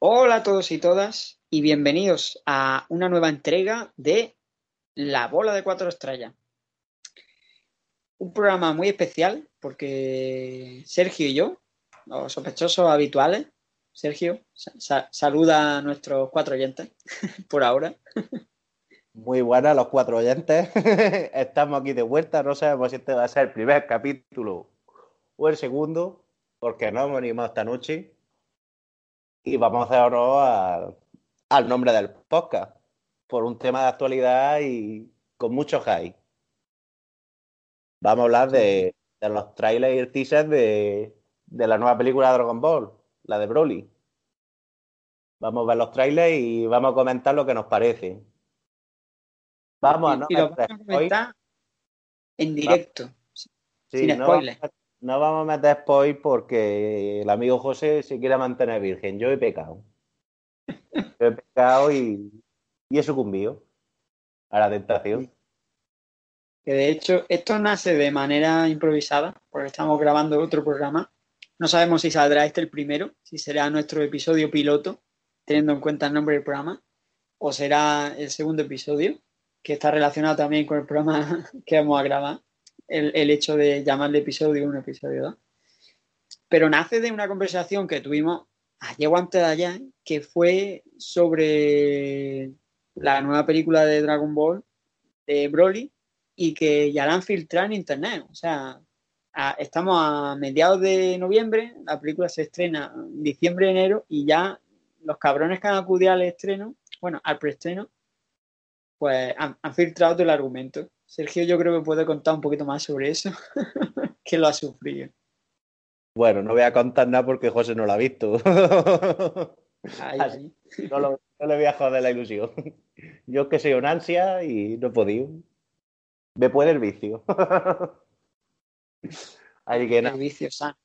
Hola a todos y todas y bienvenidos a una nueva entrega de La Bola de Cuatro Estrellas. Un programa muy especial porque Sergio y yo, los sospechosos habituales, Sergio, sa- saluda a nuestros cuatro oyentes por ahora. Muy buenas los cuatro oyentes. Estamos aquí de vuelta. No sabemos si este va a ser el primer capítulo o el segundo, porque no hemos animado esta noche. Y vamos a hacer honor al, al nombre del podcast, por un tema de actualidad y con mucho hype. Vamos a hablar de, de los trailers y el teaser de, de la nueva película de Dragon Ball, la de Broly. Vamos a ver los trailers y vamos a comentar lo que nos parece. Vamos a no y, lo meter vamos a comentar en directo. Sí, sin no spoiler. Vamos, a- no vamos a meter spoil porque el amigo José se quiere mantener virgen. Yo he pecado. Yo he pecado y, y he sucumbido a la tentación. Que de hecho esto nace de manera improvisada, porque estamos grabando otro programa. No sabemos si saldrá este el primero, si será nuestro episodio piloto, teniendo en cuenta el nombre del programa, o será el segundo episodio, que está relacionado también con el programa que vamos a grabar, el, el hecho de llamarle episodio 1, episodio 2. Pero nace de una conversación que tuvimos ayer o antes de ayer, que fue sobre la nueva película de Dragon Ball de Broly y que ya la han filtrado en internet. O sea, estamos a mediados de noviembre, la película se estrena en diciembre, enero, y ya los cabrones que han acudido al estreno, bueno, al preestreno, pues han, han filtrado todo el argumento. Sergio yo creo que puede contar un poquito más sobre eso, que lo ha sufrido. Bueno, no voy a contar nada porque José no lo ha visto. Ahí, Así. No, lo- no le voy a joder la ilusión. Yo es que soy un ansia y no he podido. Me puede el vicio. Así que nada. El vicio sano.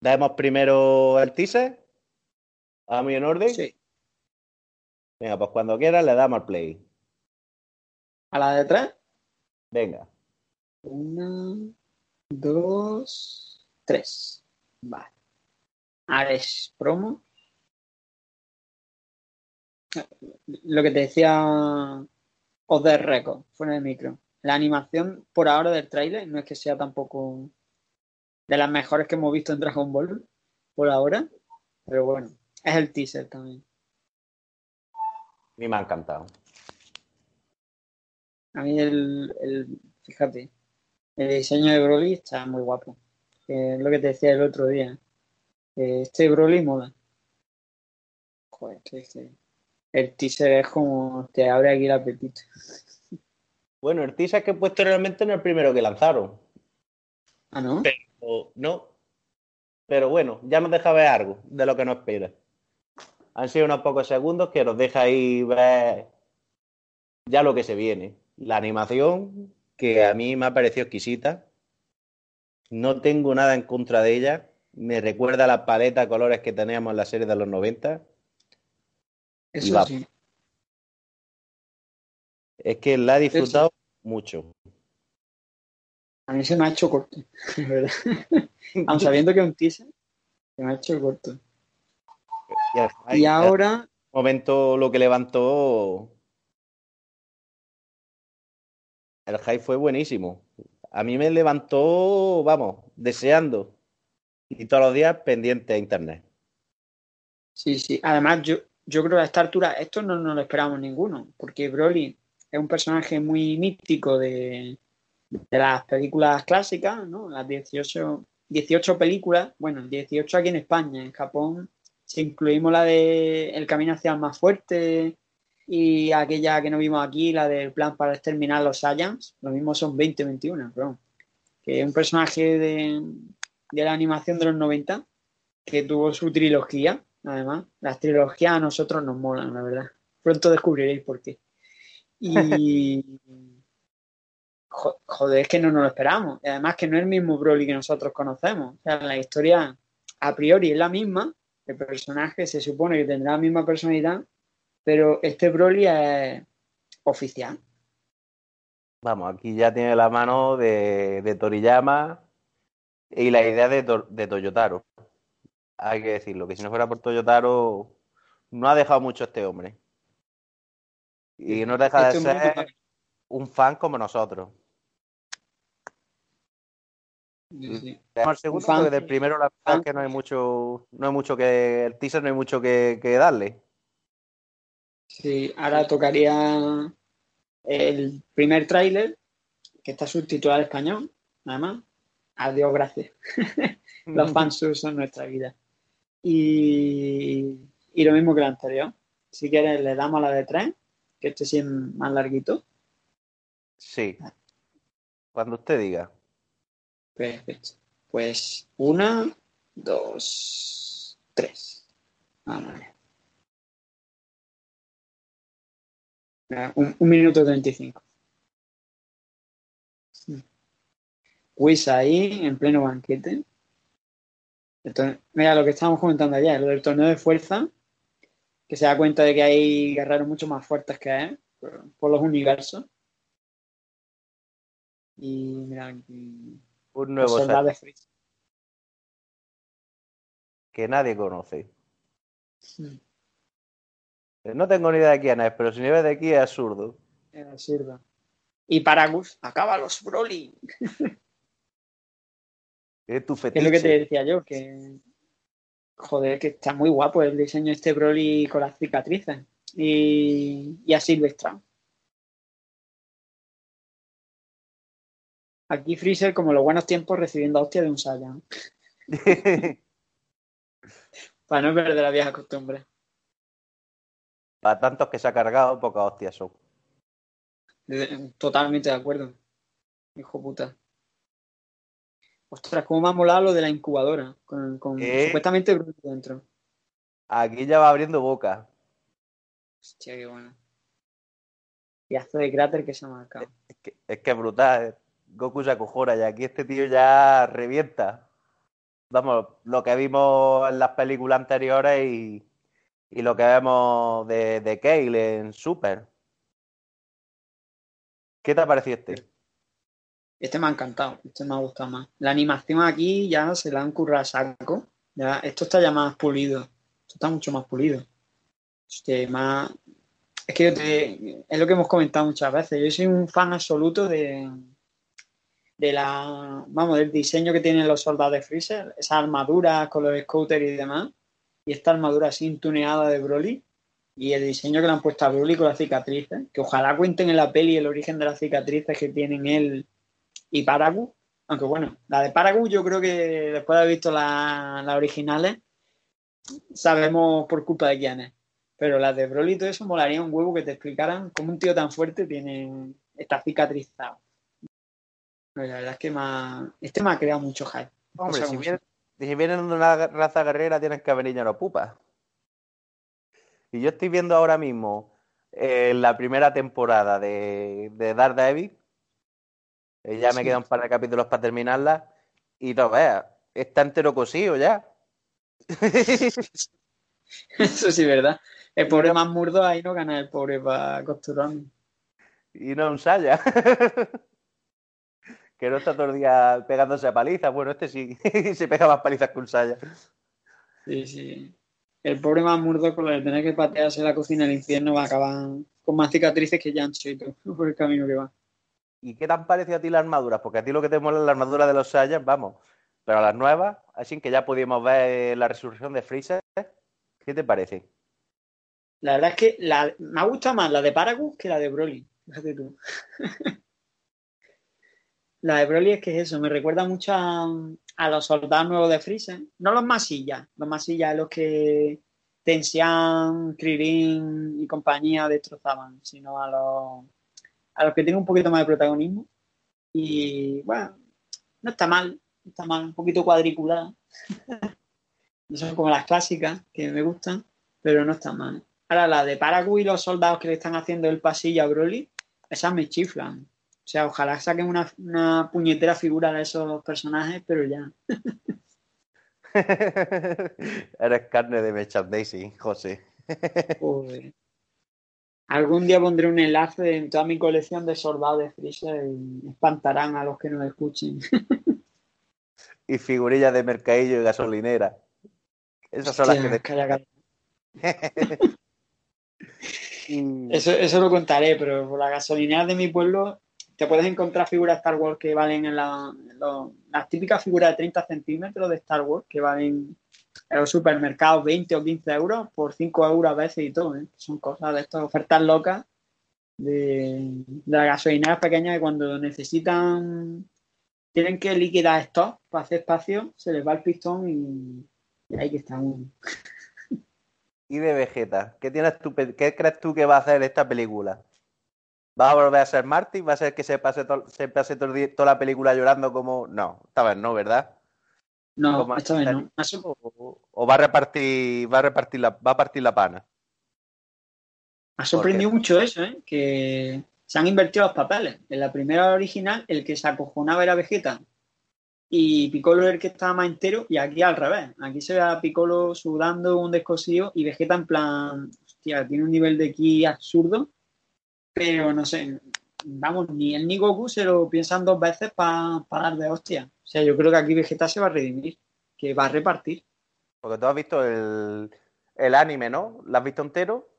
Damos primero el teaser. A mí en orden. Sí. Venga, pues cuando quieras le damos al play. A la de atrás. Venga. Una, dos, tres. Vale. Ahora es promo. Lo que te decía Other Record, fuera de micro. La animación por ahora del tráiler no es que sea tampoco de las mejores que hemos visto en Dragon Ball por ahora, pero bueno, es el teaser también. A mí me ha encantado. A mí el, el fíjate, el diseño de Broly está muy guapo. Es lo que te decía el otro día. que este Broly mola. Joder, que es que el teaser es como te abre aquí el apetito. Bueno, el teaser que he puesto realmente no es el primero que lanzaron. Ah, ¿no? No. Pero bueno, ya nos deja ver algo de lo que nos espera. Han sido unos pocos segundos que nos deja ahí ver ya lo que se viene. La animación, que a mí me ha parecido exquisita. No tengo nada en contra de ella. Me recuerda a la paleta de colores que teníamos en la serie de los 90. Eso va. sí. Es que la he disfrutado mucho. A mí se me ha hecho corto, verdad. Aun sabiendo que es un teaser, se me ha hecho corto. Y, Y ahora, momento lo que levantó el hype fue buenísimo. A mí me levantó, vamos, deseando. Y todos los días pendiente a internet. sí, sí. Además, yo, yo creo que a esta altura esto no nos lo esperamos ninguno, porque Broly es un personaje muy mítico de, de las películas clásicas, ¿no? Las 18, 18 películas, bueno, 18 aquí en España, en Japón, si incluimos la de El camino hacia el más fuerte y aquella que no vimos aquí, la del plan para exterminar los Saiyans, lo mismo son 20, 21, pero que es un personaje de, de la animación de los 90 que tuvo su trilogía, además. Las trilogías a nosotros nos molan, la verdad. Pronto descubriréis por qué. Y. jo- Joder, es que no nos lo esperamos. Y además que no es el mismo Broly que nosotros conocemos. O sea, la historia a priori es la misma. El personaje se supone que tendrá la misma personalidad, pero este Broly es oficial. Vamos, aquí ya tiene la mano de, de Toriyama y la idea de, To- de Toyotaro. Hay que decirlo, que si no fuera por Toyotaro no ha dejado mucho este hombre. Y no deja de Este ser un fan como nosotros. Sí, al segundo, fan porque del primero la verdad es que no hay mucho, no hay mucho que, el teaser no hay mucho que, que darle. Sí, ahora tocaría el primer tráiler, que está subtitulado al español, nada más. Adiós, gracias. Los fans son nuestra vida. Y, y lo mismo que el anterior. Si quieres, le damos a la de tres, que este sí es más larguito. Sí. Cuando usted diga. Perfecto. Pues una, dos, tres. Vamos a ver. Un, un minuto treinta y cinco. Ahí, en pleno banquete. Entonces, mira lo que estábamos comentando ayer, lo del torneo de fuerza, que se da cuenta de que hay guerreros mucho más fuertes que él, por, los universos. Y mira aquí. Un nuevo Freezer. que nadie conoce. Mm. No tengo ni idea de quién es, pero si ni ves de aquí es absurdo. Es absurdo. Y Paragus, acaba los Broly. Es tu Que es lo que te fetiche. decía yo, que. Joder, que está muy guapo el diseño de este Broly con las cicatrices. Y, y a Silvestra. Aquí Freezer, como los buenos tiempos, recibiendo hostia de un Saiyan. Para no perder la vieja costumbre. Para tantos que se ha cargado, pocas hostias son. Totalmente de acuerdo. Hijo puta. Ostras, cómo me ha molado lo de la incubadora. Con, con ¿Eh? supuestamente Broly dentro. Aquí ya va abriendo boca. Hostia, qué bueno. Pedazo de cráter que se ha marcado. Es que es, que es brutal. eh. Goku se acojona y aquí este tío ya revienta. Vamos, lo que vimos en las películas anteriores y, y lo que vemos de, de Kale en Super. ¿Qué te ha parecido este? Este me ha encantado, este me ha gustado más. La animación aquí ya se la han currado a saco. Ya, esto está ya más pulido. Esto está mucho más pulido. Este, más... Es que yo te- es lo que hemos comentado muchas veces. Yo soy un fan absoluto de, de la, vamos, del diseño que tienen los soldados de Freezer, esas armaduras con los scooters y demás, y esta armadura así intuneada de Broly, y el diseño que le han puesto a Broly con las cicatrices, que ojalá cuenten en la peli el origen de las cicatrices que tienen él y Paragu, aunque bueno, la de Paragu yo creo que después de haber visto la- las originales, sabemos por culpa de quién es. Pero las de Broly y todo eso molaría un huevo que te explicaran cómo un tío tan fuerte tiene está cicatrizado. Pero la verdad es que me ha- este me ha creado mucho hype. Hombre, si vienen, si vienen de una raza guerrera, tienes que venir a los pupas. Y yo estoy viendo ahora mismo eh, la primera temporada de, de Daredevil. Eh, ya me Sí. quedan un par de capítulos para terminarla. Y no veas, está entero cosido ya. Eso sí, ¿verdad? El pobre más murdo ahí no gana el pobre para costurarme. y no un Saya. que no está todo el día pegándose a palizas. Bueno, este sí se pega más palizas que un Saya. Sí, sí. El pobre más murdo con lo de tener que patearse la cocina del infierno va a acabar con más cicatrices que Jancho y todo por el camino que va. ¿Y qué tan parecido a ti la armadura? Porque a ti lo que te mola es la armadura de los Saiyans, vamos. Pero a las nuevas, así que ya pudimos ver la resurrección de Freezer, ¿qué te parece? La verdad es que la, me ha gustado más la de Paragus que la de Broly. Fíjate tú. la de Broly es que es eso, me recuerda mucho a, los soldados nuevos de Freezer. No los masillas, los masillas los que Tensian, Krillin y compañía destrozaban, sino a los, a los que tienen un poquito más de protagonismo. Y bueno, no está mal, está mal, un poquito cuadriculada. no son como las clásicas que me gustan, pero no está mal. Ahora, la de Paragu y los soldados que le están haciendo el pasillo a Broly, esas me chiflan. O sea, ojalá saquen una, una puñetera figura de esos personajes, pero ya. Eres carne de merchandising, José. Joder. Algún día pondré un enlace en toda mi colección de soldados de Freezer y espantarán a los que nos escuchen. Y figurillas de mercadillo y gasolinera. Esas son las que calla, calla. eso, eso lo contaré, pero por la gasolinera de mi pueblo te puedes encontrar figuras Star Wars que valen en, la, las típicas figuras de 30 centímetros de Star Wars que valen en los supermercados 20 o 15 euros por 5 euros a veces y todo. ¿eh? Son cosas de estas ofertas locas de, de las gasolineras pequeñas que cuando necesitan, tienen que liquidar esto para hacer espacio, se les va el pistón y, y ahí que está uno. y de Vegeta, ¿qué, tienes tú, ¿qué crees tú que va a hacer esta película? ¿Va a volver a ser Marty? ¿Va a ser que se pase, se pase toda la película llorando como.? No, esta vez no, ¿verdad? No, esta vez no. O, o, va a repartir, va a repartir la, va a partir la pana. Ha sorprendido mucho eso, ¿eh? Que se han invertido los papeles. En la primera original, el que se acojonaba era Vegeta y Piccolo era el que estaba más entero y aquí al revés. Aquí se ve a Piccolo sudando un descosido y Vegeta en plan, hostia, tiene un nivel de ki absurdo, pero no sé, vamos, ni él ni Goku se lo piensan dos veces para dar de hostia. O sea, yo creo que aquí Vegeta se va a redimir, que va a repartir. Porque tú has visto el, el anime, ¿no? ¿Lo has visto entero?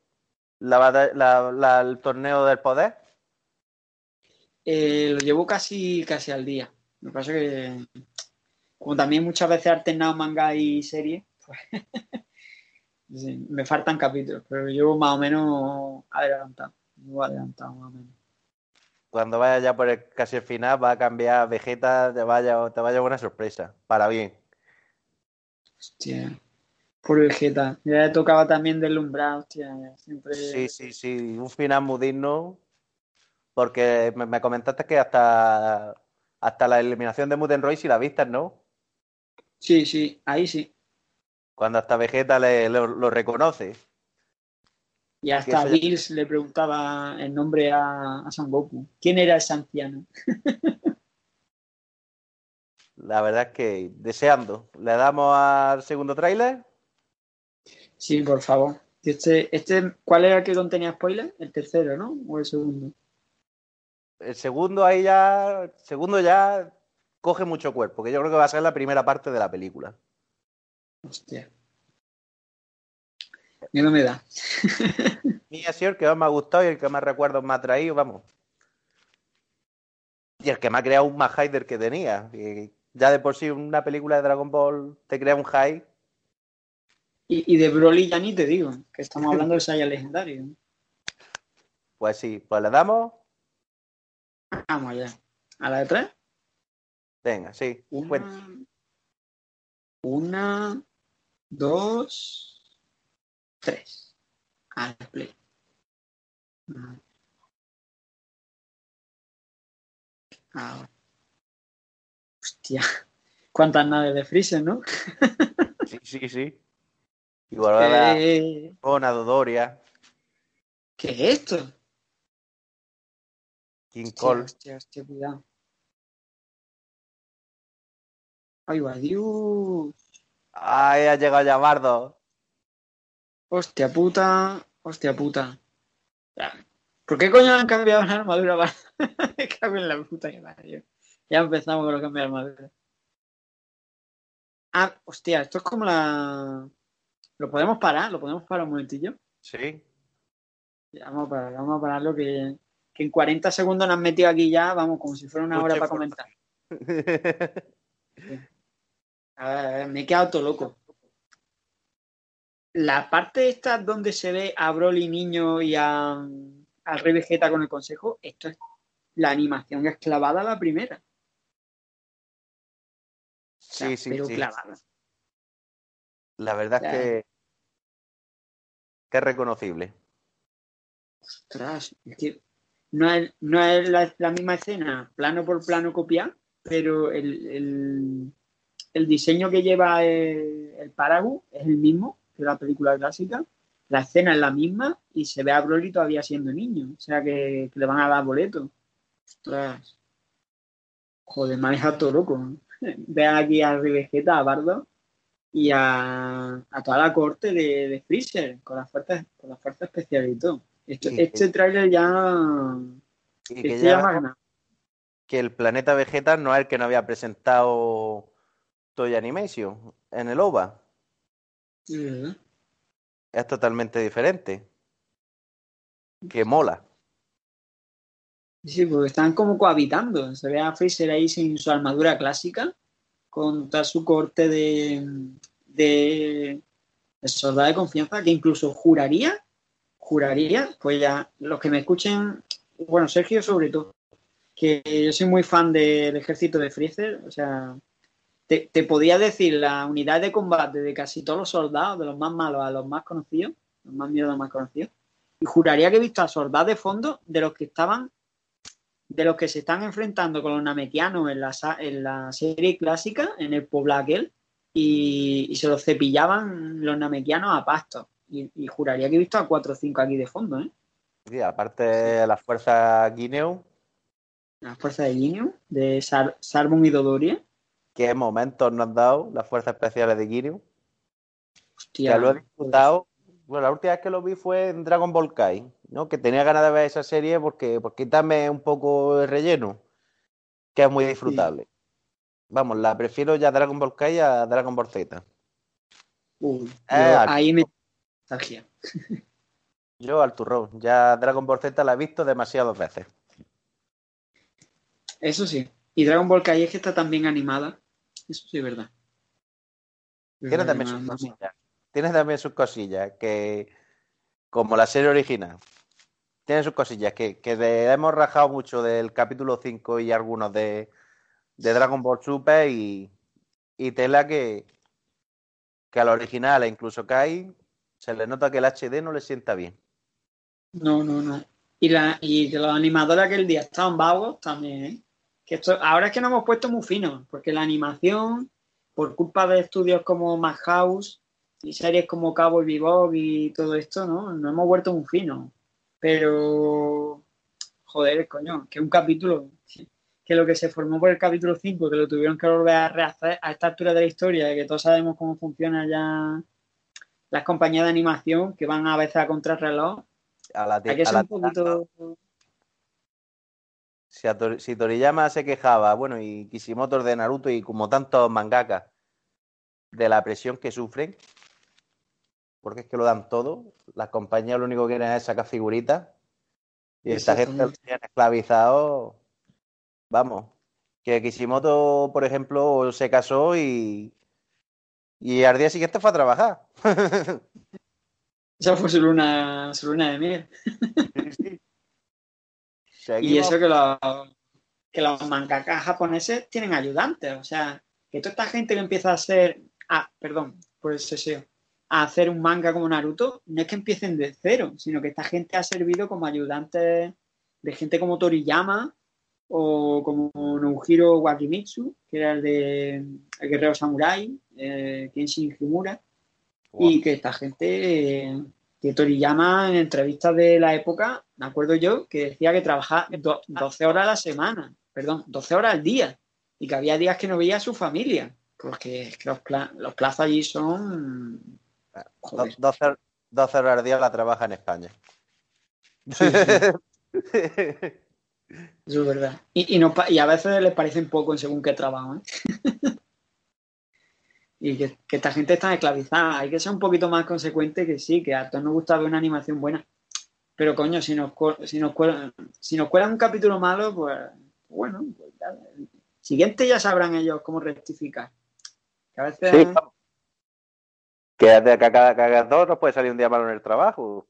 la, la, el torneo del poder? Eh, lo llevo casi, casi al día. Lo que pasa es que, como también muchas veces he alternado manga y serie, pues sí, me faltan capítulos, pero llevo más o menos adelantado. Llevo adelantado más o menos. Cuando vaya ya por el, casi el final, va a cambiar Vegeta, te vaya, te vaya buena sorpresa, para bien. Hostia. Por Vegeta. Ya tocaba también deslumbrar, hostia. Siempre... Sí, sí, sí. Un final muy digno. Porque me, comentaste que hasta, hasta la eliminación de Muten Roy si la viste, ¿no? Sí, sí, ahí sí. Cuando hasta Vegeta le, lo, reconoce. Y hasta Bills le preguntaba el nombre a, a Son Goku. ¿Quién era ese anciano? la verdad es que deseando. ¿Le damos al segundo tráiler? Sí, por favor. Este, este, ¿Cuál era el que contenía spoiler? El tercero, ¿no? ¿O el segundo? El segundo ahí ya. El segundo ya coge mucho cuerpo, que yo creo que va a ser la primera parte de la película. Hostia. Miedo me da. Mí ha sido el que más me ha gustado y el que más recuerdos me ha traído, vamos. Y el que me ha creado un más del que tenía. ya de por sí una película de Dragon Ball te crea un hype y, de Broly ya ni te digo, que estamos hablando de Saya legendario. Pues sí, pues le damos. Vamos allá. ¿A la de tres? Venga, sí. Una, una dos, tres. Al play. Ahora. Hostia. ¿Cuántas naves de Freezer, no? sí, sí, sí. Igual a eh... Ona Dodoria. ¿Qué es esto? King hostia, Cole. Hostia, hostia, cuidado. Ay, va, Dios. Ay, ha llegado Yamardo. Hostia puta. Hostia puta. ¿Por qué coño han cambiado la armadura? Cago en la puta que Ya empezamos con los cambios de armadura. Ah, hostia, esto es como la. ¿Lo podemos parar? ¿Lo podemos parar un momentillo? Sí. Ya, vamos a parar, vamos a pararlo que, que en 40 segundos nos han metido aquí ya, vamos, como si fuera una hora para comentar. A ver, a ver, me he quedado todo loco. La parte esta donde se ve a Broly niño y a, al Rey Vegeta con el consejo, esto es la animación es clavada a la primera. O sea, sí, sí, pero sí. clavada. La verdad es que que es reconocible. Ostras, es que no es, no es la, la, misma escena, plano por plano copiar, pero el, el, el diseño que lleva el, el Paragu es el mismo que la película clásica. La escena es la misma y se ve a Broly todavía siendo niño. O sea que, que le van a dar boleto. Ostras. Joder, dejado todo loco. Vean aquí a Vegeta, a Bardo, y a, a toda la corte de, de, Freezer con las fuerzas con la fuerza especial y todo. Esto, y este que, tráiler ya y que, este ya, que el planeta Vegeta no es el que no había presentado Toy Animation en el OVA. Uh -huh. es totalmente diferente. Que mola. Sí, porque están como cohabitando. Se ve a Freezer ahí sin su armadura clásica, con toda su corte de, de, de soldado de confianza, que incluso juraría, juraría, pues ya los que me escuchen, bueno, Sergio sobre todo, que yo soy muy fan del ejército de Freezer, o sea, te, te, podía decir la unidad de combate de casi todos los soldados, de los más malos a los más conocidos, los más miedos a los más conocidos, y juraría que he visto a soldados de fondo de los que estaban de los que se están enfrentando con los namekianos en la, en la serie clásica, en el pueblo aquel, y, y, se los cepillaban los namekianos a pasto. Y, y, juraría que he visto a 4 o 5 aquí de fondo, ¿eh? Sí, aparte de las fuerzas Guineo. Las fuerzas de Guineo, de Sar Sarbon y Dodoria. ¿Qué momentos nos han dado las fuerzas especiales de Guineo? Hostia. Que lo he disfrutado. Bueno, la última vez que lo vi fue en Dragon Ball Kai. ¿no? Que tenía ganas de ver esa serie porque, porque un poco de relleno, que es muy disfrutable. Sí. Vamos, la prefiero ya Dragon Ball Kai a Dragon Ball Z. Eh, ahí me yo al turrón, ya Dragon Ball Z la he visto demasiadas veces. Eso sí. Y Dragon Ball Kai es que está también animada. Eso sí es verdad. Tiene también sus cosillas. Tiene también sus cosillas que como la serie original tiene sus cosillas, que, que de, hemos rajado mucho del capítulo 5 y algunos de, de Dragon Ball Super y, y tela que, que a la original, incluso Kai, se le nota que el HD no le sienta bien. No, no, no. Y, la, y que los animadores aquel día estaban vagos también, ¿eh? Que esto, ahora es que nos hemos puesto muy finos, porque la animación, por culpa de estudios como Madhouse y series como Cabo y Bebop y todo esto, ¿no? Nos hemos vuelto muy finos. Pero, joder, coño, que un capítulo, que lo que se formó por el capítulo 5, que lo tuvieron que volver a rehacer a esta altura de la historia, que todos sabemos cómo funcionan ya las compañías de animación, que van a veces a contrarreloj. A la Hay que ser un poquito... Si, a Tor si, Toriyama se quejaba, bueno, y Kishimoto de Naruto y como tantos mangakas, de la presión que sufren, porque es que lo dan todo. Las compañías lo único que quieren es sacar figuritas. Y esta gente lo tienen esclavizado. Vamos. Que Kishimoto, por ejemplo, se casó y. Y al día siguiente fue a trabajar. Esa fue su luna, su luna de miel. Sí, sí. Y eso que los, que los mangakas japoneses tienen ayudantes. O sea, que toda esta gente que empieza a ser. Ah, perdón, por el seseo a hacer un manga como Naruto, no es que empiecen de cero, sino que esta gente ha servido como ayudante de gente como Toriyama o como Nobuhiro Wakimitsu, que era el de El Guerrero Samurai, eh, Kenshin Himura, wow. y que esta gente, eh, que Toriyama en entrevistas de la época, me acuerdo yo, que decía que trabajaba do, 12 horas a la semana, perdón, 12 horas al día, y que había días que no veía a su familia, porque es que los, los plazos allí son 12, 12, horas al día la trabaja en España. Sí, sí. Eso es verdad. Y, y, no, y, a veces les parecen poco en según qué trabajo. ¿eh? y que, que, esta gente está esclavizada. Hay que ser un poquito más consecuente que sí, que a todos nos gusta ver una animación buena. Pero coño, si nos, si nos, cuelan, si nos cuelan un capítulo malo, pues bueno, pues el siguiente ya sabrán ellos cómo rectificar. Que a veces. Sí, que acá cada cagador nos puede salir un día malo en el trabajo.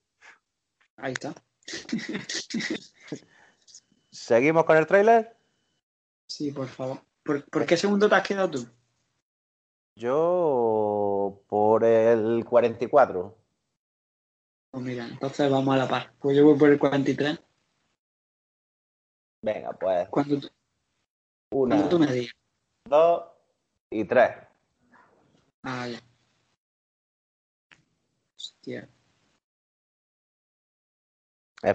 Ahí está. ¿Seguimos con el tráiler? Sí, por favor. ¿Por, ¿Por, qué segundo te has quedado tú? Yo por el 44. Pues mira, entonces vamos a la par. Pues yo voy por el 43. Venga, pues. Cuando tú, Una, cuando tú me digas. dos y tres. Ah, ya. Hostia.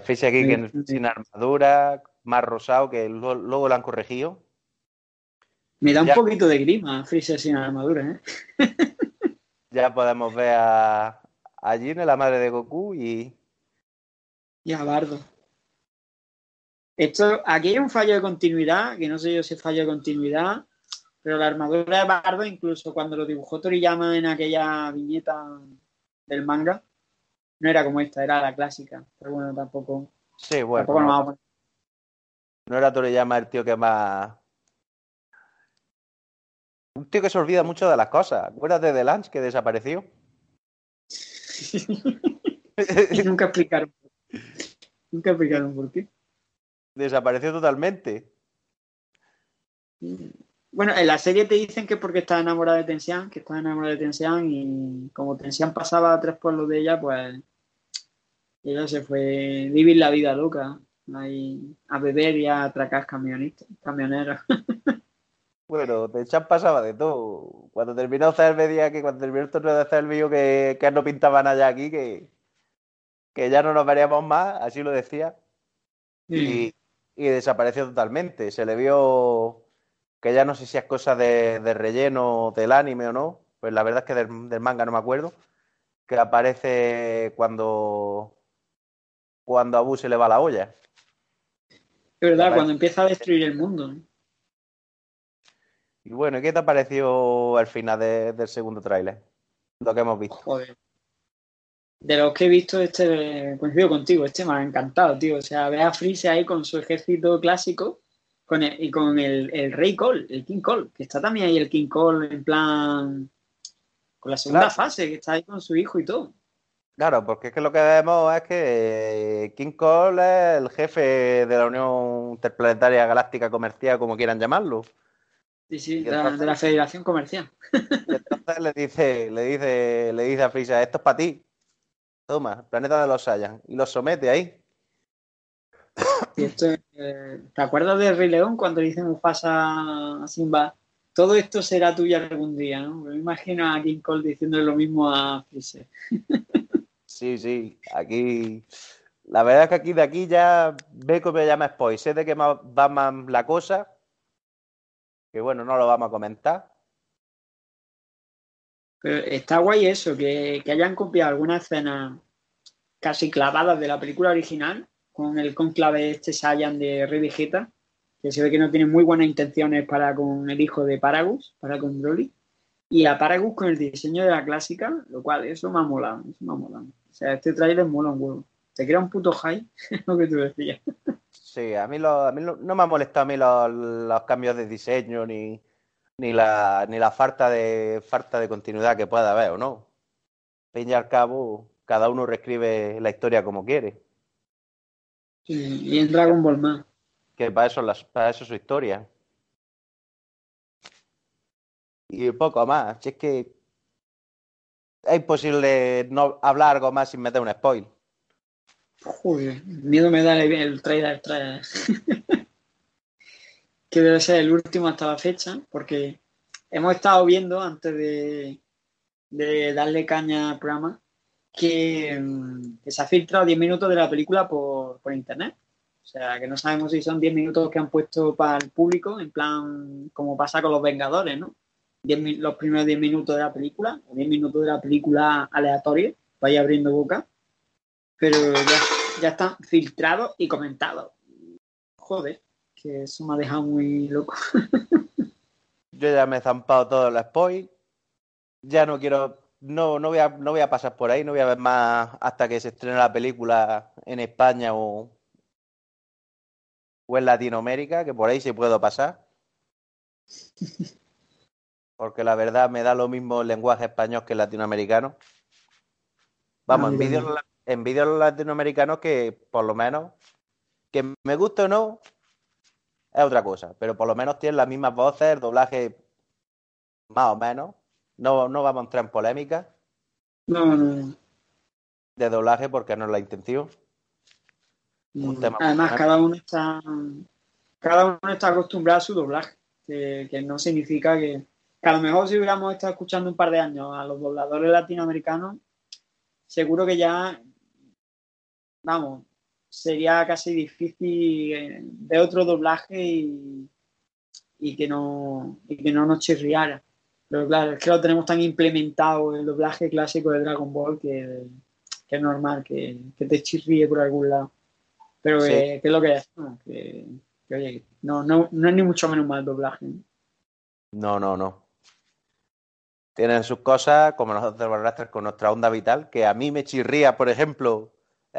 Fish aquí que sin armadura, más rosado, que luego lo han corregido. Me da un ya, poquito de grima Freezer sin armadura, ¿eh? ya podemos ver a, a la madre de Goku, y. Y a Bardo. Esto, aquí hay un fallo de continuidad, que no sé yo si es fallo de continuidad, pero la armadura de Bardo, incluso cuando lo dibujó Toriyama en aquella viñeta del manga, no era como esta, era la clásica. Pero bueno, tampoco. Sí, bueno. tampoco poner- No era Toriyama el tío que más. Un tío que se olvida mucho de las cosas. Acuérdate de Lance que desapareció. Y nunca explicaron. Nunca explicaron por qué. desapareció totalmente. Bueno, en la serie te dicen que es porque está enamorada de Tensian, que está enamorada de Tensian y como Tensian pasaba a tres pueblos de ella, pues ella se fue a vivir la vida loca, ahí a beber y a atracar camionistas, camioneros. Bueno, de Chan pasaba de todo. Cuando terminó CLB, decía que cuando terminó el torneo de vio que, que no pintaban allá aquí, que, que ya no nos veríamos más, así lo decía. y, y desapareció totalmente. Se le vio que ya no sé si es cosa de, de relleno del anime o no, pues la verdad es que del, del manga no me acuerdo, que aparece cuando, cuando a Abu se le va la olla. Es verdad, cuando empieza a destruir el mundo. ¿no? Y bueno, ¿y ¿qué te pareció al final de- del segundo tráiler? Lo que hemos visto. Joder. De los que he visto, este, coincido contigo, este me ha encantado, tío. O sea, ve a Freeze ahí con su ejército clásico con el- y con el, el Rey Cole, el King Cole, que está también ahí el King Cole en plan. con la segunda Claro. fase, que está ahí con su hijo y todo. Claro, porque es que lo que vemos es que King Cole es el jefe de la Unión Interplanetaria Galáctica Comercial, como quieran llamarlo. Sí, sí, de la, entonces- de la Federación Comercial. Y entonces le dice, le dice, le dice a Freezer, esto es para ti. Toma, el planeta de los Saiyan. Y lo somete ahí. Y esto, es, eh, ¿Te acuerdas de Rey León cuando le dice Mufasa a Simba? Todo esto será tuyo algún día, ¿no? Me imagino a King Cole diciéndole lo mismo a Freezer. Sí, sí. Aquí. La verdad es que aquí de aquí ya ve que me llama spoil. Sé de que va más la cosa. Que bueno, no lo vamos a comentar. Pero está guay eso, que, hayan copiado algunas escenas casi clavadas de la película original, con el conclave este Saiyan de Rey Vegeta, que se ve que no tiene muy buenas intenciones para con el hijo de Paragus, para con Broly, y a Paragus con el diseño de la clásica, lo cual eso me ha molado, eso me ha molado. O sea, este trailer mola un huevo. Te crea un puto high, lo que tú decías. Sí, a mí, lo- a mí lo- no me ha molestado a mí los, los cambios de diseño ni, ni la, ni la falta de falta de continuidad que pueda haber, ¿o no? Fin y al cabo, cada uno reescribe la historia como quiere. Sí, y en Dragon Ball más. que para eso, las, para eso es su historia. Y poco más. Si es que es imposible no hablar algo más sin meter un spoil. Joder, miedo me da el, el trailer, trailer. que debe ser el último hasta la fecha, porque hemos estado viendo antes de, de darle caña al programa que, mm, se ha filtrado 10 minutos de la película por, por internet. O sea, que no sabemos si son 10 minutos que han puesto para el público, en plan, como pasa con los Vengadores, ¿no? 10 mi- los primeros 10 minutos de la película, o 10 minutos de la película aleatoria, vaya abriendo boca pero ya, ya están filtrados y comentados. Joder, que eso me ha dejado muy loco. Yo ya me he zampado todo el spoil. Ya no quiero. No, no, voy a, no voy a pasar por ahí, no voy a ver más hasta que se estrene la película en España o, o en Latinoamérica, que por ahí sí puedo pasar. Porque la verdad me da lo mismo el lenguaje español que el latinoamericano. Vamos, Ah, en mira, vídeos la- en vídeos latinoamericanos que por lo menos, que me guste o no, es otra cosa. Pero por lo menos tienen las mismas voces, el doblaje más o menos. No, no vamos a entrar en polémica No, no, no. de doblaje porque no es la intención. Un tema Además, cada uno está cada uno está acostumbrado a su doblaje, que, que no significa que, que a lo mejor si hubiéramos estado escuchando un par de años a los dobladores latinoamericanos, seguro que ya, vamos, sería casi difícil eh, de otro doblaje y, y que no y que no nos chirriara. Pero claro, es que lo tenemos tan implementado el doblaje clásico de Dragon Ball que, que es normal que, que te chirríe por algún lado. Pero Sí. que, que es lo que es, ¿no? que, que, oye, no, no, no es ni mucho menos mal doblaje. ¿no? No, no, no. tienen sus cosas, como nosotros con nuestra onda vital, que a mí me chirría, por ejemplo,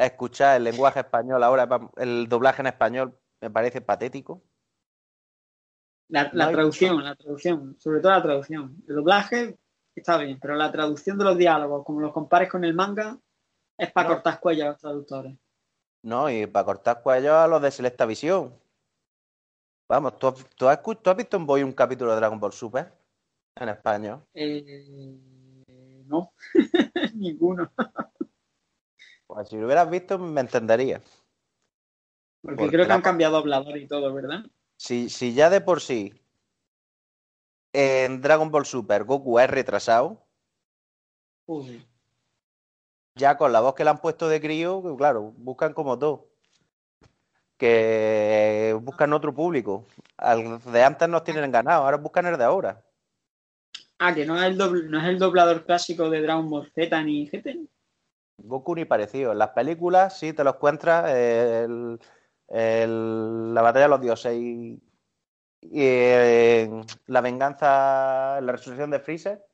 escuchar el lenguaje español ahora, el doblaje en español me parece patético. La, traducción, la traducción, sobre todo la traducción. El doblaje está bien, pero la traducción de los diálogos, como los compares con el manga, es para cortar cuellos a los traductores. No, y para cortar cuellos a los de Selecta Visión. Vamos, ¿tú, has, visto en Boy un capítulo de Dragon Ball Super en español? Eh, no, ninguno. pues si lo hubieras visto me entendería. Porque, creo que han cambiado hablador y todo, ¿verdad? Si, si ya de por sí en Dragon Ball Super Goku es retrasado, ya con la voz que le han puesto de crío, claro, buscan como todo. Que buscan otro público. Al de antes nos tienen ganado, ahora buscan el de ahora. Ah, que no es el, no es el doblador clásico de Dragon Ball Z ni GT. Goku ni parecido. En las películas sí te lo encuentras. El, la batalla de los dioses y, la venganza, la resurrección de Freezer,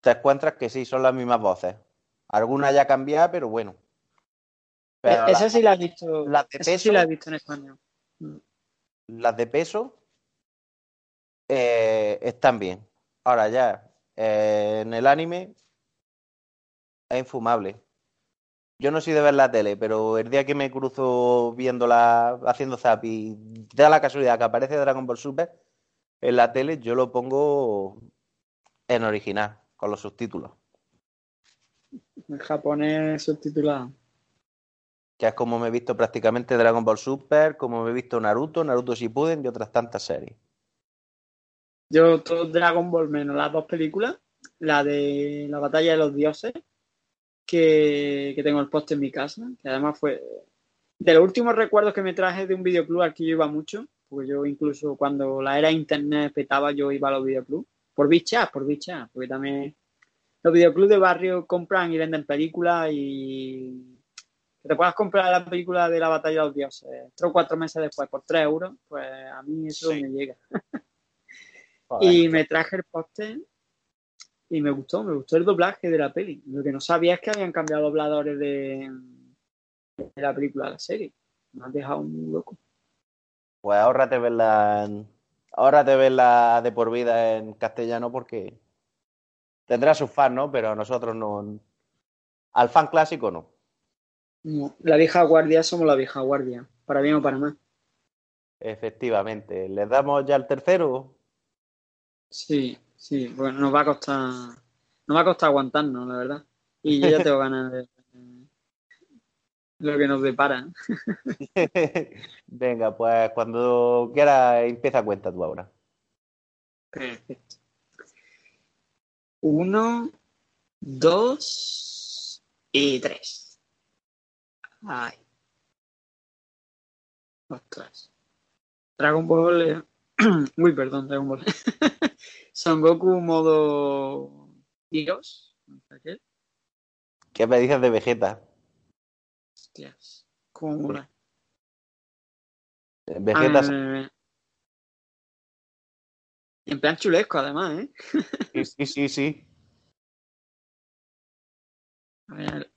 te encuentras que sí, son las mismas voces. Alguna ya cambiada, pero bueno. esa sí la has visto. Las de peso, sí la he visto en español. Mm. Las de peso eh, están bien. Ahora ya, eh, en el anime es infumable. Yo no soy de ver la tele, pero el día que me cruzo viéndola, haciendo zap y da la casualidad que aparece Dragon Ball Super en la tele, yo lo pongo en original, con los subtítulos. En japonés subtitulado. Que es como me he visto prácticamente Dragon Ball Super, como me he visto Naruto, Naruto Shippuden y otras tantas series. Yo todo Dragon Ball menos las dos películas, la de la batalla de los dioses que, tengo el post en mi casa, que además fue de los últimos recuerdos que me traje de un videoclub al que yo iba mucho, porque yo incluso cuando la era internet petaba, yo iba a los videoclubs, por bichas, por bichas, porque también los videoclubs de barrio compran y venden películas y que te puedas comprar la película de la batalla de los dioses tres o cuatro meses después por tres euros, pues a mí eso me llega. y me traje el póster y me gustó, me gustó el doblaje de la peli. Lo que no sabía es que habían cambiado dobladores de, la película a la serie. Me has dejado muy loco. Pues ahórrate verla, ahórrate verla de por vida en castellano porque tendrá sus fans, ¿no? Pero a nosotros no. Al fan clásico no. no. La vieja guardia somos la vieja guardia, para bien o para mal. Efectivamente. ¿Les damos ya el tercero? Sí. Sí, bueno, nos va a costar, nos va a costar aguantarnos, la verdad. Y yo ya tengo ganas de lo que nos depara. Venga, pues cuando quieras empieza cuenta tú ahora. Perfecto. Uno, dos y tres. Ay. Ostras. Dragon Ball. Uy, perdón, Dragon Ball. Son Goku modo Dios. ¿Qué me dices de Vegeta? Hostias, ¿cómo una? Vegeta. Ah, en plan chulesco, además, ¿eh? sí, sí, sí. A ver,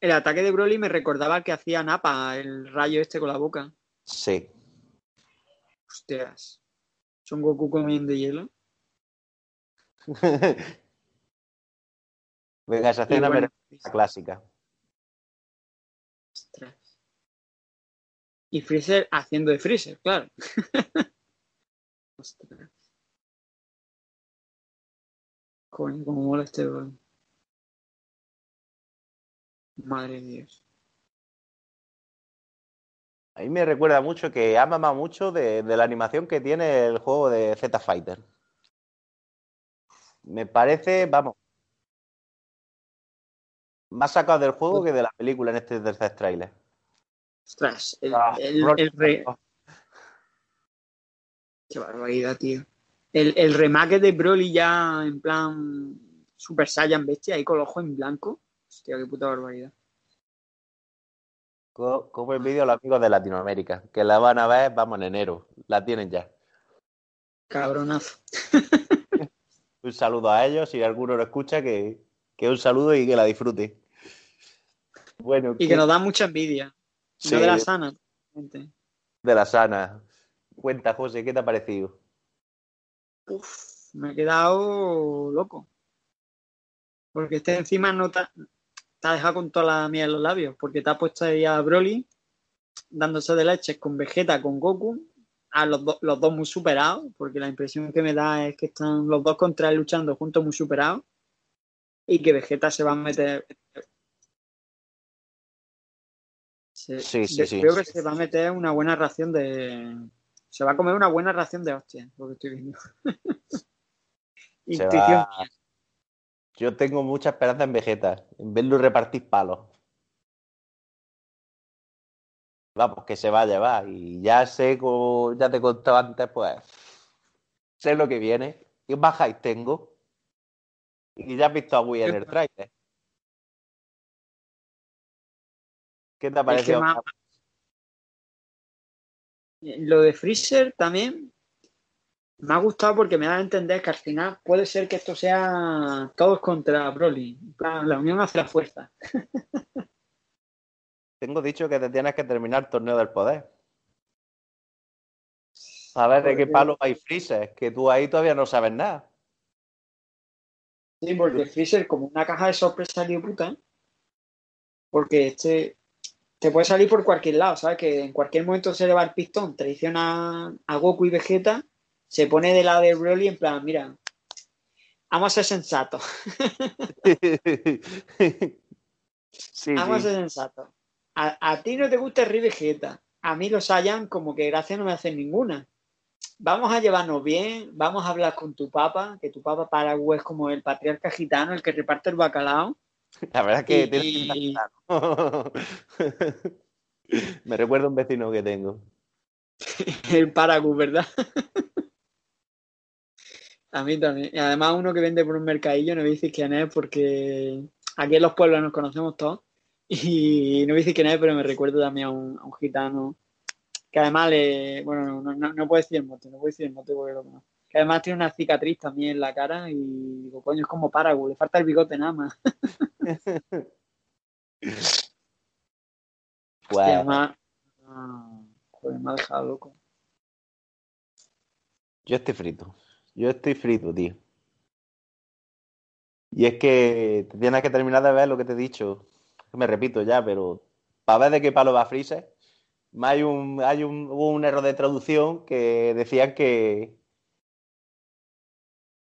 el ataque de Broly me recordaba que hacía Napa, el rayo este con la boca. Sí. Hostias. Son Goku comiendo hielo. Venga, esa cena bueno, clásica. Y Freezer haciendo de Freezer, claro. Ostras. Coño, como mola este Madre de Dios. A mí me recuerda mucho que ha mamado mucho de, de la animación que tiene el juego de Z Fighter. Me parece, vamos, más sacado del juego que de la película en este tercer tráiler. Ostras, el, ah, el, re... Qué barbaridad, tío. El, el remake de Broly ya en plan Super Saiyan bestia, ahí con el ojo en blanco. Hostia, qué puta barbaridad. Como el vídeo los amigos de Latinoamérica, que la van a ver, vamos, en enero. La tienen ya. Cabronazo. Un saludo a ellos, si alguno lo escucha, que, que un saludo y que la disfrute. Bueno, y que nos da mucha envidia. No de la sana. De la sana. Cuenta, José, ¿qué te ha parecido? Uf, me he quedado loco. Porque este encima no te, ha dejado con toda la miel en los labios. Porque te ha puesto ahí a Broly dándose de leches con Vegeta, con Goku. A los, los dos muy superados. Porque la impresión que me da es que están los dos contra él luchando juntos muy superados. Y que Vegeta se va a meter sí, sí, sí. Creo que se va a meter una buena ración de. Se va a comer una buena ración de hostia, lo que estoy viendo. Intuición. Yo tengo mucha esperanza en Vegeta, en verlo repartir palos. Vamos, que se va a llevar. Y ya sé, como ya te contaba antes, pues. Sé lo que viene. ¿Qué bajáis tengo? Y ya has visto a Wii en el trailer. ¿Qué te ha parecido? Lo de Freezer también me ha gustado porque me da a entender que al final puede ser que esto sea todos contra Broly. La unión hace la fuerza. Tengo dicho que te tienes que terminar el torneo del poder. A ver de qué palo hay Freezer, que tú ahí todavía no sabes nada. Sí, porque Freezer como una caja de sorpresa de puta. Porque este te puede salir por cualquier lado, ¿sabes? Que en cualquier momento se le va el pistón, traiciona a Goku y Vegeta, se pone de lado de Broly en plan, mira, vamos a ser sensatos. vamos a ser sensatos. A, ti no te gusta el Vegeta. A mí los Saiyan como que gracia no me hacen ninguna. Vamos a llevarnos bien, vamos a hablar con tu papa, que tu papa para es como el patriarca gitano, el que reparte el bacalao La verdad es que y... Me recuerda un vecino que tengo. El Paragus, ¿verdad? A mí también. Y además uno que vende por un mercadillo, no me dices quién es porque aquí en los pueblos nos conocemos todos. Y no me dices quién es, pero me recuerdo también a un, gitano que además le... Bueno, no, no, no puedo decir el mote, no puedo decir el mote porque lo conozco que además tiene una cicatriz también en la cara y digo, coño, es como Paragu, le falta el bigote nada más. Hostia, me, me ha dejado loco. Yo estoy frito. Yo estoy frito, tío. Y es que tienes que terminar de ver lo que te he dicho. Me repito ya, pero para ver de qué palo va Freezer, hay un, hay un, hubo un error de traducción que decían que,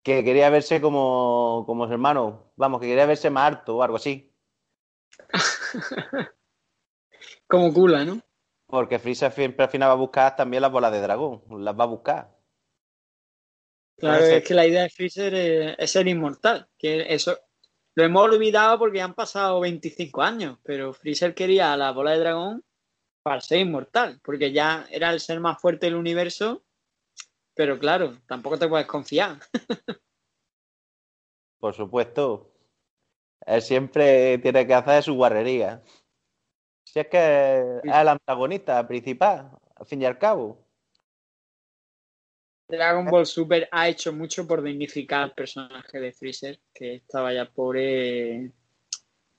que quería verse como, como su hermano. Vamos, que quería verse más harto o algo así. como Kula, ¿no? Porque Freezer siempre al final va a buscar también las bolas de dragón. Las va a buscar. Claro, es que la idea de Freezer es, ser inmortal. Que eso lo hemos olvidado porque han pasado 25 años. Pero Freezer quería la bola de dragón para ser inmortal. Porque ya era el ser más fuerte del universo pero claro, tampoco te puedes confiar. Por supuesto. Él siempre tiene que hacer su guarrería. Si es que es el antagonista principal, al fin y al cabo. Dragon Ball Super ha hecho mucho por dignificar al personaje de Freezer, que estaba ya pobre,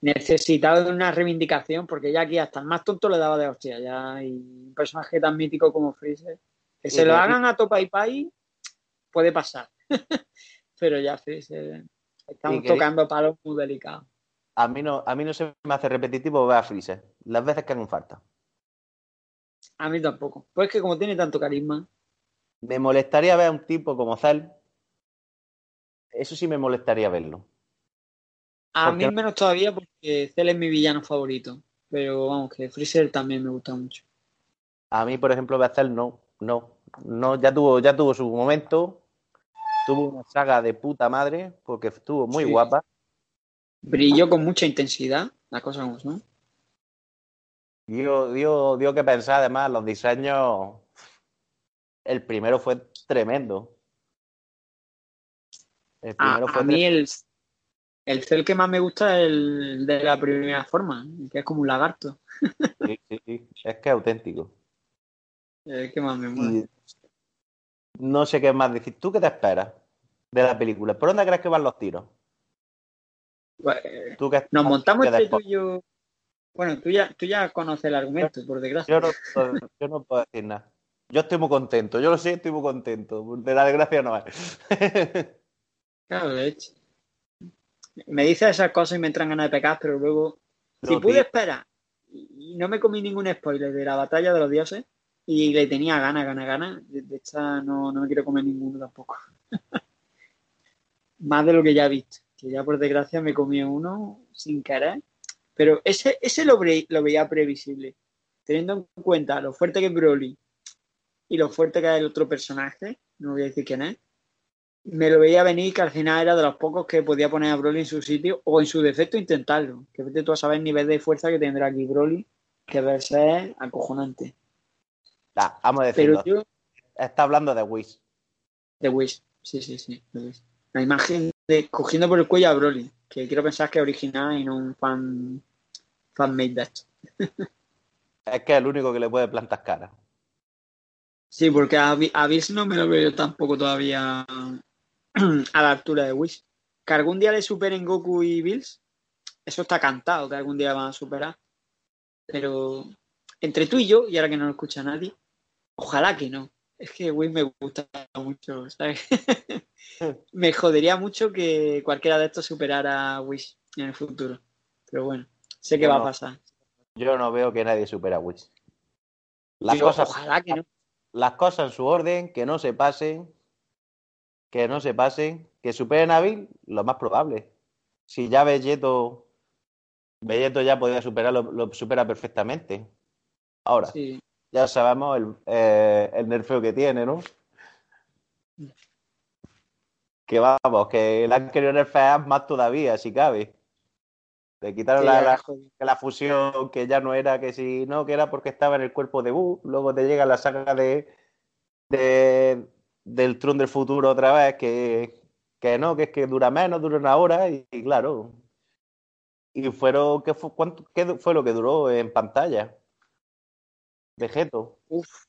necesitado de una reivindicación, porque ya aquí hasta el más tonto le daba de hostia, ya, y un personaje tan mítico como Freezer que se lo hagan a Topa y Pai puede pasar. Pero ya sí, estamos tocando palos muy delicados. A mí, no, a mí no se me hace repetitivo ver a Freezer. Las veces que hagan falta. A mí tampoco. Pues que como tiene tanto carisma. Me molestaría ver a un tipo como Cell. Eso sí me molestaría verlo. A mí menos todavía porque Cell es mi villano favorito. Pero vamos, que Freezer también me gusta mucho. A mí, por ejemplo, ver a Cell no no, no, ya tuvo, ya tuvo su momento. Tuvo una saga de puta madre, porque estuvo muy guapa. Brilló con mucha intensidad, la cosa ¿no? Dio, dio, dio que pensar, además, los diseños. El primero fue tremendo. El primero a, fue a mí el, el cel que más me gusta es el de la primera forma, que es como un lagarto. Sí, sí, sí. Es que es auténtico. Eh, ¿Qué más me mueve? No sé qué más decir. ¿Tú qué te esperas? de la película. ¿Por dónde crees que van los tiros? Pues, nos montamos entre tú y yo. Bueno, tú ya, tú ya conoces el argumento, por desgracia. Yo no, yo no puedo decir nada. Yo estoy muy contento, yo lo sé, estoy muy contento. De la desgracia no es. claro, hecho. Me dice esas cosas y me entran ganas de pecar, pero luego. si pude esperar y no me comí ningún spoiler de la batalla de los dioses y le tenía ganas, ganas, ganas, de esta no, no me quiero comer ninguno tampoco. Más de lo que ya he visto, que ya por desgracia me comí uno sin querer. Pero ese, ese lo, lo veía previsible, teniendo en cuenta lo fuerte que es Broly y lo fuerte que es el otro personaje, no voy a decir quién es, me lo veía venir que al final era de los pocos que podía poner a Broly en su sitio o en su defecto intentarlo. Que vete tú a saber el nivel de fuerza que tendrá aquí Broly, que verse es acojonante. vamos a decirlo. Pero Está hablando de Wish. De Wish, sí, sí, sí. La imagen de cogiendo por el cuello a Broly, que quiero pensar que es original y no un fan, fan made that. es que es el único que le puede plantar cara. Sí, porque a, a Bills no me lo veo tampoco todavía a la altura de Wish. Que algún día le superen Goku y Bills, eso está cantado, que algún día van a superar. Pero entre tú y yo, y ahora que no lo escucha nadie, ojalá que no. Es que Wish me gusta mucho, ¿sabes? me jodería mucho que cualquiera de estos superara a Wish en el futuro. Pero bueno, sé que va a pasar. Yo no veo que nadie supera a Wish. Las cosas, ojalá que no las cosas en su orden, que no se pasen, que no se pasen, que superen a Bill, lo más probable. Si ya Belleto, Belleto ya podía superarlo, lo supera perfectamente. Ahora, ya sabemos el, eh, el nerfeo que tiene, ¿no? Que vamos, que le han querido nerfear más todavía, si cabe. Le quitaron la, la, fusión que ya no era que si no, que era porque estaba en el cuerpo de Boo. Luego te llega la saga de, de del Tron del futuro otra vez, que, que, no, que es que dura menos, dura una hora, y, claro. Y fueron, ¿qué fue, cuánto, ¿qué fue lo que duró en pantalla? Vegeto. Uf.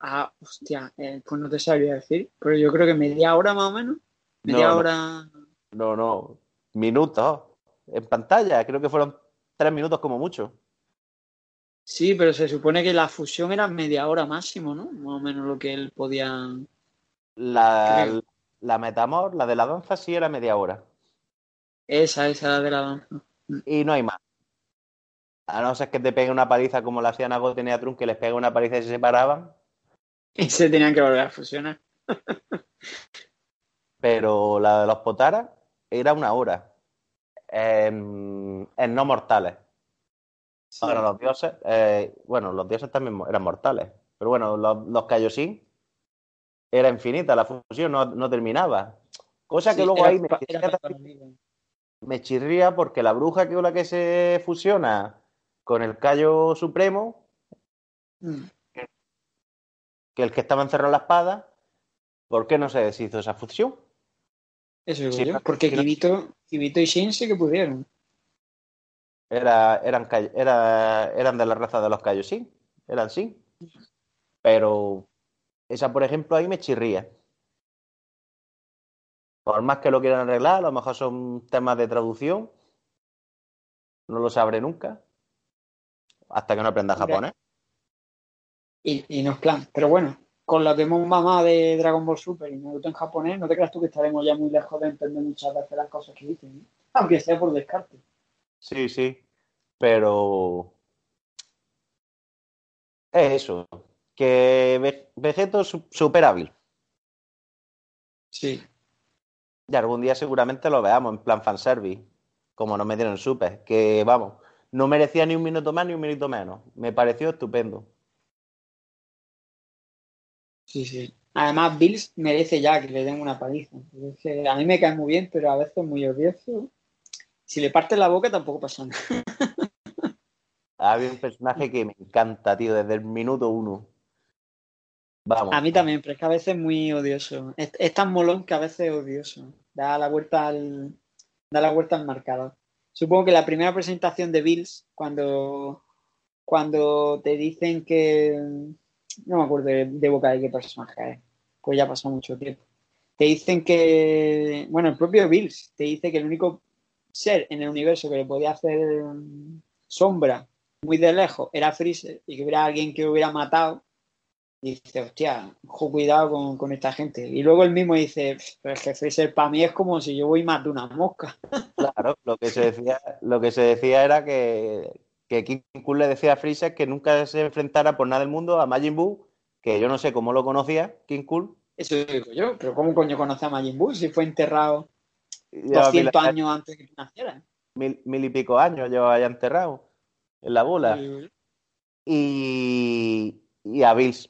Ah, hostia, eh, pues no te sabría decir, pero yo creo que media hora más o menos. Media hora. No, no, minutos en pantalla. Creo que fueron tres minutos como mucho. Sí, pero se supone que la fusión era media hora máximo, ¿no? Más o menos lo que él podía. La, la Metamor, la de la danza, sí era media hora. Esa, esa la de la danza. Y no hay más. A no ser que te pegue una paliza como la hacían a Goten y a que les pega una paliza y se separaban. Y se tenían que volver a fusionar. Pero la de los Potara era una hora en, no mortales. Bueno, los dioses, eh, bueno, los dioses también eran mortales, pero bueno, los, los Kaioshin era infinita, la fusión no, terminaba. Cosa que luego ahí me chirría, porque la bruja que con la que se fusiona con el Cayo Supremo, mm. que, el que estaba encerrado en la espada, ¿por qué no se deshizo esa fusión? Eso es porque Kibito, y Shin sí que pudieron. Era, eran, era, eran de la raza de los sí eran sí. Pero esa, por ejemplo, ahí me chirría. Por más que lo quieran arreglar, a lo mejor son temas de traducción. No lo sabré nunca. Hasta que no aprenda japonés. Y, y no es plan. Pero bueno, con la demo mamá de Dragon Ball Super y Naruto en japonés, no te creas tú que estaremos ya muy lejos de entender muchas veces las cosas que dicen, ¿eh? aunque sea por descarte. Sí, sí, pero es eso, que Vegeto es súper hábil. Sí. Y algún día seguramente lo veamos en plan fanservice, como nos metieron en Super, que vamos, no merecía ni un minuto más ni un minuto menos. Me pareció estupendo. Sí, sí. Además, Bills merece ya que le den una paliza. a mí me cae muy bien, pero a veces muy odioso. Si le parte la boca tampoco pasa nada. Había un personaje que me encanta, tío, desde el minuto uno. Vamos. A mí también, pero es que a veces es muy odioso. Es, tan molón que a veces es odioso. Da la vuelta al. Da la vuelta al marcador. Supongo que la primera presentación de Bills, cuando. Cuando te dicen que no me acuerdo de, boca de qué personaje es, pues ya pasó mucho tiempo. te dicen que, bueno, el propio Bills te dice que el único ser en el universo que le podía hacer sombra muy de lejos era Freezer y que hubiera alguien que hubiera matado. Y dice, hostia, ojo, cuidado con, esta gente. Y luego él mismo dice, pero es que Freezer para mí es como si yo voy y mato una mosca. Claro, lo que se decía, lo que se decía era que, que King Cool le decía a Freezer que nunca se enfrentara por nada del mundo a Majin Buu, que yo no sé cómo lo conocía, King Cool. Eso digo yo, pero ¿cómo coño conoce a Majin Buu si fue enterrado 200 años antes de que naciera? Mil, mil, y pico años lleva allá enterrado en la bola. Y, y a Bills.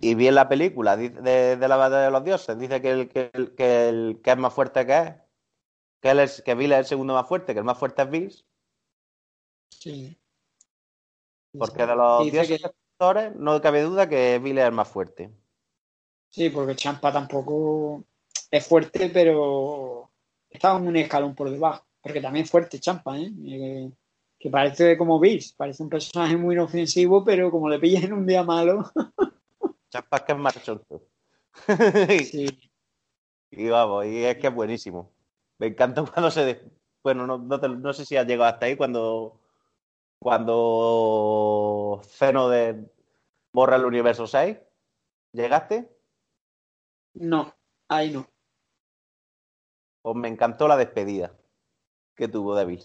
Y vi en la película de, de, la batalla de los dioses, dice que el que, el, que, el, que es más fuerte que es, que, él es, que Bill es el segundo más fuerte, que el más fuerte es Bills. Sí. Porque de los dice dioses que... no cabe duda que Bill es el más fuerte. Sí, porque Champa tampoco es fuerte, pero estaba en un escalón por debajo. Porque también es fuerte Champa, ¿eh? ¿eh? que parece como Bills, parece un personaje muy inofensivo, pero como le pillas en un día malo. Champa es que es más sí. Y vamos, y es que es buenísimo. Me encanta cuando se. Bueno, no, no, no sé si has llegado hasta ahí cuando. Cuando Zeno de borra el universo 6. ¿Llegaste? No, ahí no. Pues me encantó la despedida que tuvo David.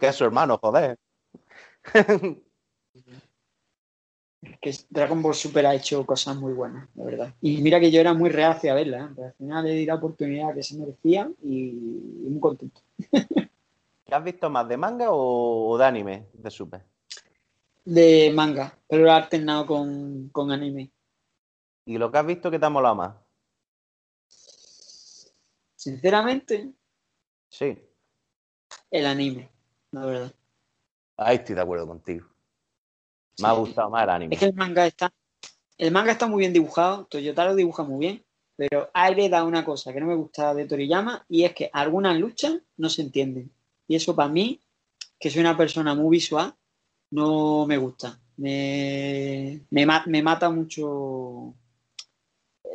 Que es su hermano, joder. Es que Dragon Ball Super ha hecho cosas muy buenas, de verdad. Y mira que yo era muy reacio a verla, ¿eh? pero al final le di la oportunidad que se merecía y, y muy contento. ¿Qué has visto más, de manga o, de anime de Super? De manga, pero lo he alternado con, con anime. ¿Y lo que has visto que te ha molado más? Sinceramente. Sí. El anime, la verdad. Ahí estoy de acuerdo contigo. Me ha gustado más el anime. Es que el manga está. El manga está muy bien dibujado. Toyota lo dibuja muy bien. Pero hay da una cosa que no me gusta de Toriyama y es que algunas luchas no se entienden. Y eso para mí, que soy una persona muy visual, no me gusta. Me, me, me mata mucho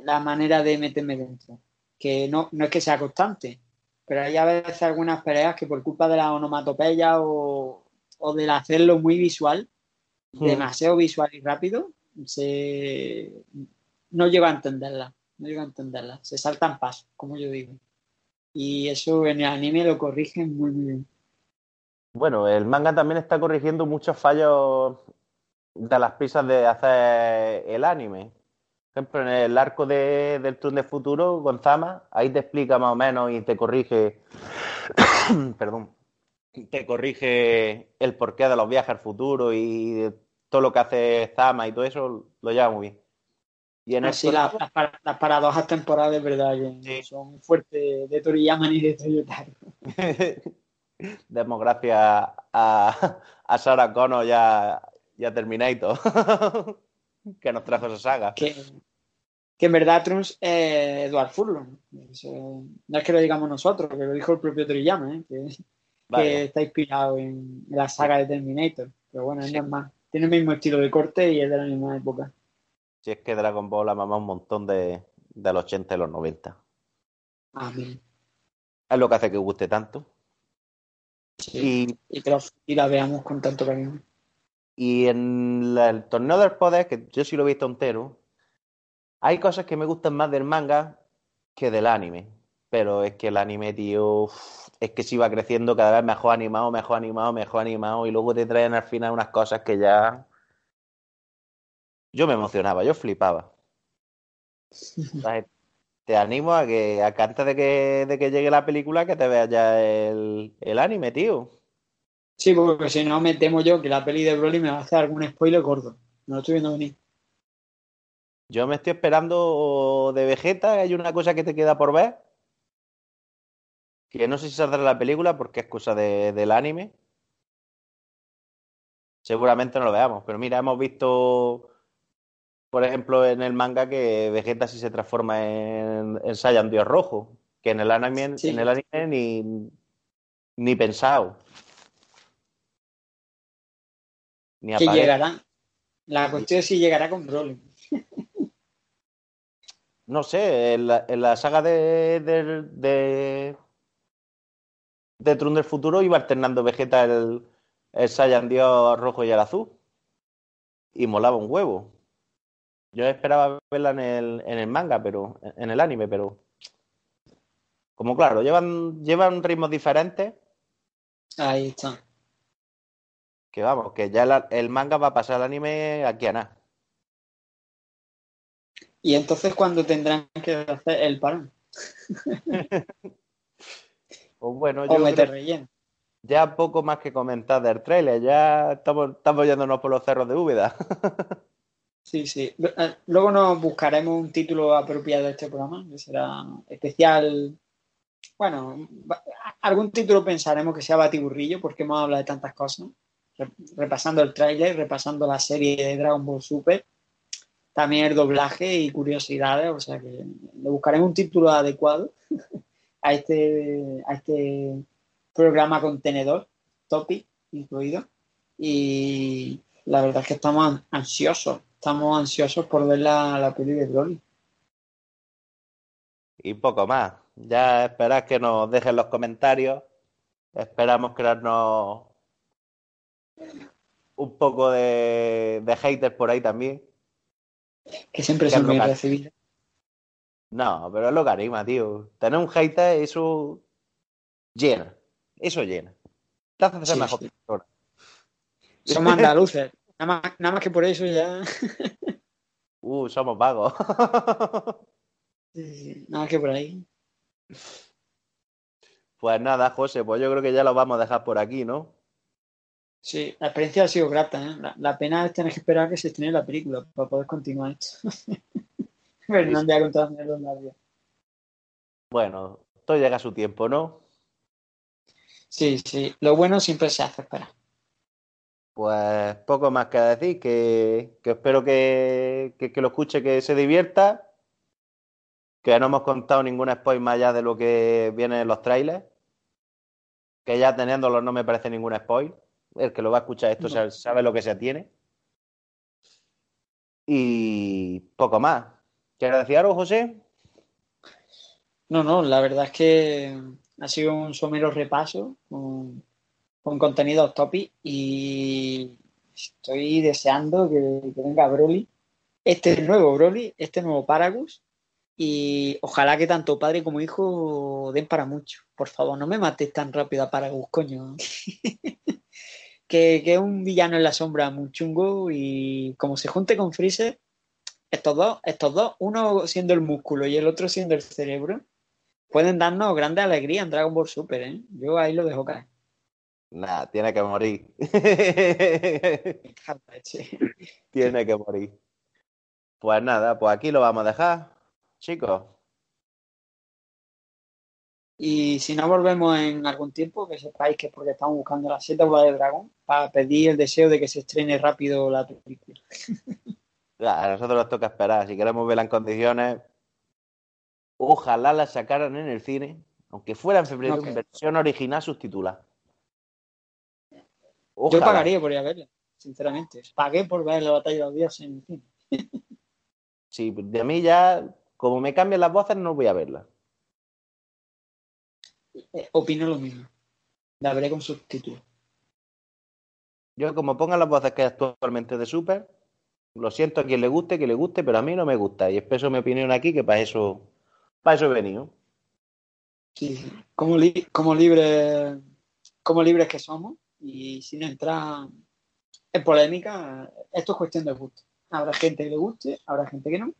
la manera de meterme dentro. Que no, no es que sea constante, pero hay a veces algunas peleas que por culpa de la onomatopeya o, o del hacerlo muy visual, Hmm. demasiado visual y rápido, se... no llego a entenderla, no llego a entenderla, se saltan pasos, como yo digo. Y eso en el anime lo corrigen muy, bien. Bueno, el manga también está corrigiendo muchos fallos de las prisas de hacer el anime. Por ejemplo, en el arco de, del Tron de Futuro, Gonzama, ahí te explica más o menos y te corrige, perdón, te corrige el porqué de los viajes al futuro y todo lo que hace Zama y todo eso lo lleva muy bien. Y en Así las, las, paradojas temporales, ¿verdad? Que son fuertes de Toriyama y de Toyota. Demos gracias a, a Sarah Connor ya a, Terminator, que nos trajo esa saga. Que, que en verdad Trunks es Edward Furlong. No es que lo digamos nosotros, que lo dijo el propio Toriyama, ¿eh? que, está inspirado en, la saga de Terminator. Pero bueno, es más. Tiene el mismo estilo de corte y es de la misma época. Si es que Dragon Ball ha mamado un montón de, de los 80 y los 90. Amén. Es lo que hace que guste tanto. y, y, que la veamos con tanto cariño. Y en el torneo del poder, que yo sí lo he visto entero, hay cosas que me gustan más del manga que del anime. Pero es que el anime, tío, es que se iba creciendo cada vez mejor animado, mejor animado, mejor animado, y luego te traen al final unas cosas que ya. Yo me emocionaba, yo flipaba. te animo a que, a antes de que, de que llegue la película, que te veas ya el, el anime, tío. Sí, porque si no me temo yo que la peli de Broly me va a hacer algún spoiler gordo. No lo estoy viendo venir. Yo me estoy esperando de Vegeta, hay una cosa que te queda por ver que no sé si saldrá la película porque es cosa de, del anime. Seguramente no lo veamos, pero mira, hemos visto, por ejemplo, en el manga que Vegeta sí se transforma en, en Saiyan Dios Rojo, que en el anime, en el anime ni, ni pensado. Ni que llegará. La cuestión es si llegará con Broly. no sé, en la, en la saga de, de, de, de Trun del futuro iba alternando Vegeta el, el Saiyan Dios rojo y el azul. Y molaba un huevo. Yo esperaba verla en el, en el manga, pero en el anime, pero como claro, llevan, llevan ritmos diferentes. Ahí está. Que vamos, que ya la- el manga va a pasar al anime aquí a nada. Y entonces, ¿cuándo tendrán que hacer el parón? Pues bueno, O yo meter relleno. ya poco más que comentar del trailer, ya estamos, estamos yéndonos por los cerros de Úbeda. Sí, sí. Eh, Luego nos buscaremos un título apropiado de este programa, que será especial. Bueno, algún título pensaremos que sea batiburrillo, porque hemos hablado de tantas cosas. Re- Repasando el tráiler, repasando la serie de Dragon Ball Super, también el doblaje y curiosidades, o sea que le buscaremos un título adecuado a este, a este programa contenedor, topic incluido. Y la verdad es que estamos ansiosos, estamos ansiosos por ver la, la peli de Broly. Y poco más. Ya esperad que nos dejen los comentarios. Esperamos crearnos un poco de, de haters por ahí también. que siempre son local. recibidos. No, pero es lo que anima, tío. Tener un hater, eso llena. Eso llena. Te hace ser Sí, mejor sí. persona. Somos andaluces, nada más, nada más que por eso ya. Uh, somos vagos. Sí, sí, nada más que por ahí. Pues nada, José, pues yo creo que ya lo vamos a dejar por aquí, ¿no? Sí, la experiencia ha sido grata, ¿eh? La, la pena es tener que esperar a que se estrene la película para poder continuar esto. Fernández ha contado los labios. Bueno, todo llega a su tiempo, ¿no? Sí, sí. Lo bueno siempre se hace esperar. Pues poco más que decir, que, que espero que, que, que lo escuche, que se divierta, que no hemos contado ningún spoiler más allá de lo que viene en los trailers, que ya teniéndolo no me parece ningún spoiler, el que lo va a escuchar esto No. sabe, lo que se tiene. Y poco más. ¿Quieres decir algo, José? No, no, la verdad es que ha sido un somero repaso con contenidos topic y estoy deseando que, venga Broly, este nuevo Broly, este nuevo Paragus y ojalá que tanto padre como hijo den para mucho. Por favor, no me mates tan rápido a Paragus, coño. que, que es un villano en la sombra muy chungo y como se junte con Freezer, estos dos, estos dos, uno siendo el músculo y el otro siendo el cerebro, pueden darnos grande alegría en Dragon Ball Super, ¿eh? Yo ahí lo dejo caer. Nada, tiene que morir. Tiene que morir. Pues nada, pues aquí lo vamos a dejar, chicos. Y si no volvemos en algún tiempo, que sepáis que es porque estamos buscando la seta bola de dragón para pedir el deseo de que se estrene rápido la película. A nosotros nos toca esperar. Si queremos verla en condiciones, ojalá la sacaran en el cine, aunque fuera en febrero, en versión original subtitulada. Yo Ojalá. pagaría por ir a verla, sinceramente. Pagué por ver la batalla de los dioses en el cine. Sí, de mí ya, como me cambian las voces, no voy a verla. Eh, opino lo mismo. La veré con subtítulos. Yo, como pongan las voces que hay actualmente de Super, lo siento a quien le guste, que le guste, pero a mí no me gusta. Y expreso mi opinión aquí, que para eso, para eso he venido. Sí, sí. Como, li- como libres como libres que somos y sin entrar en polémica, esto es cuestión de gusto. Habrá gente que le guste, habrá gente que no.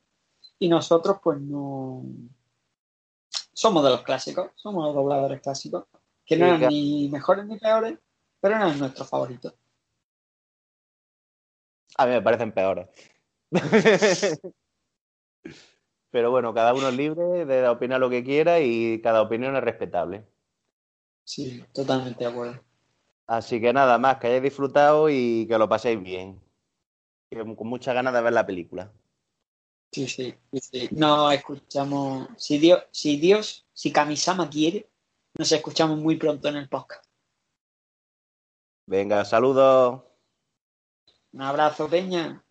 Y nosotros, pues no. Somos de los clásicos, somos los dobladores clásicos, que no Sí, eran claro. ni mejores ni peores, pero eran nuestros favoritos. A mí me parecen peores. Pero bueno, cada uno es libre de opinar lo que quiera y cada opinión es respetable. Sí, totalmente de acuerdo. Así que nada más, que hayáis disfrutado y que lo paséis bien. Con muchas ganas de ver la película. Sí, sí, sí, sí. Nos escuchamos. Si Dios, si Dios, si Kamisama quiere, nos escuchamos muy pronto en el podcast. Venga, saludos. Un abrazo, Peña.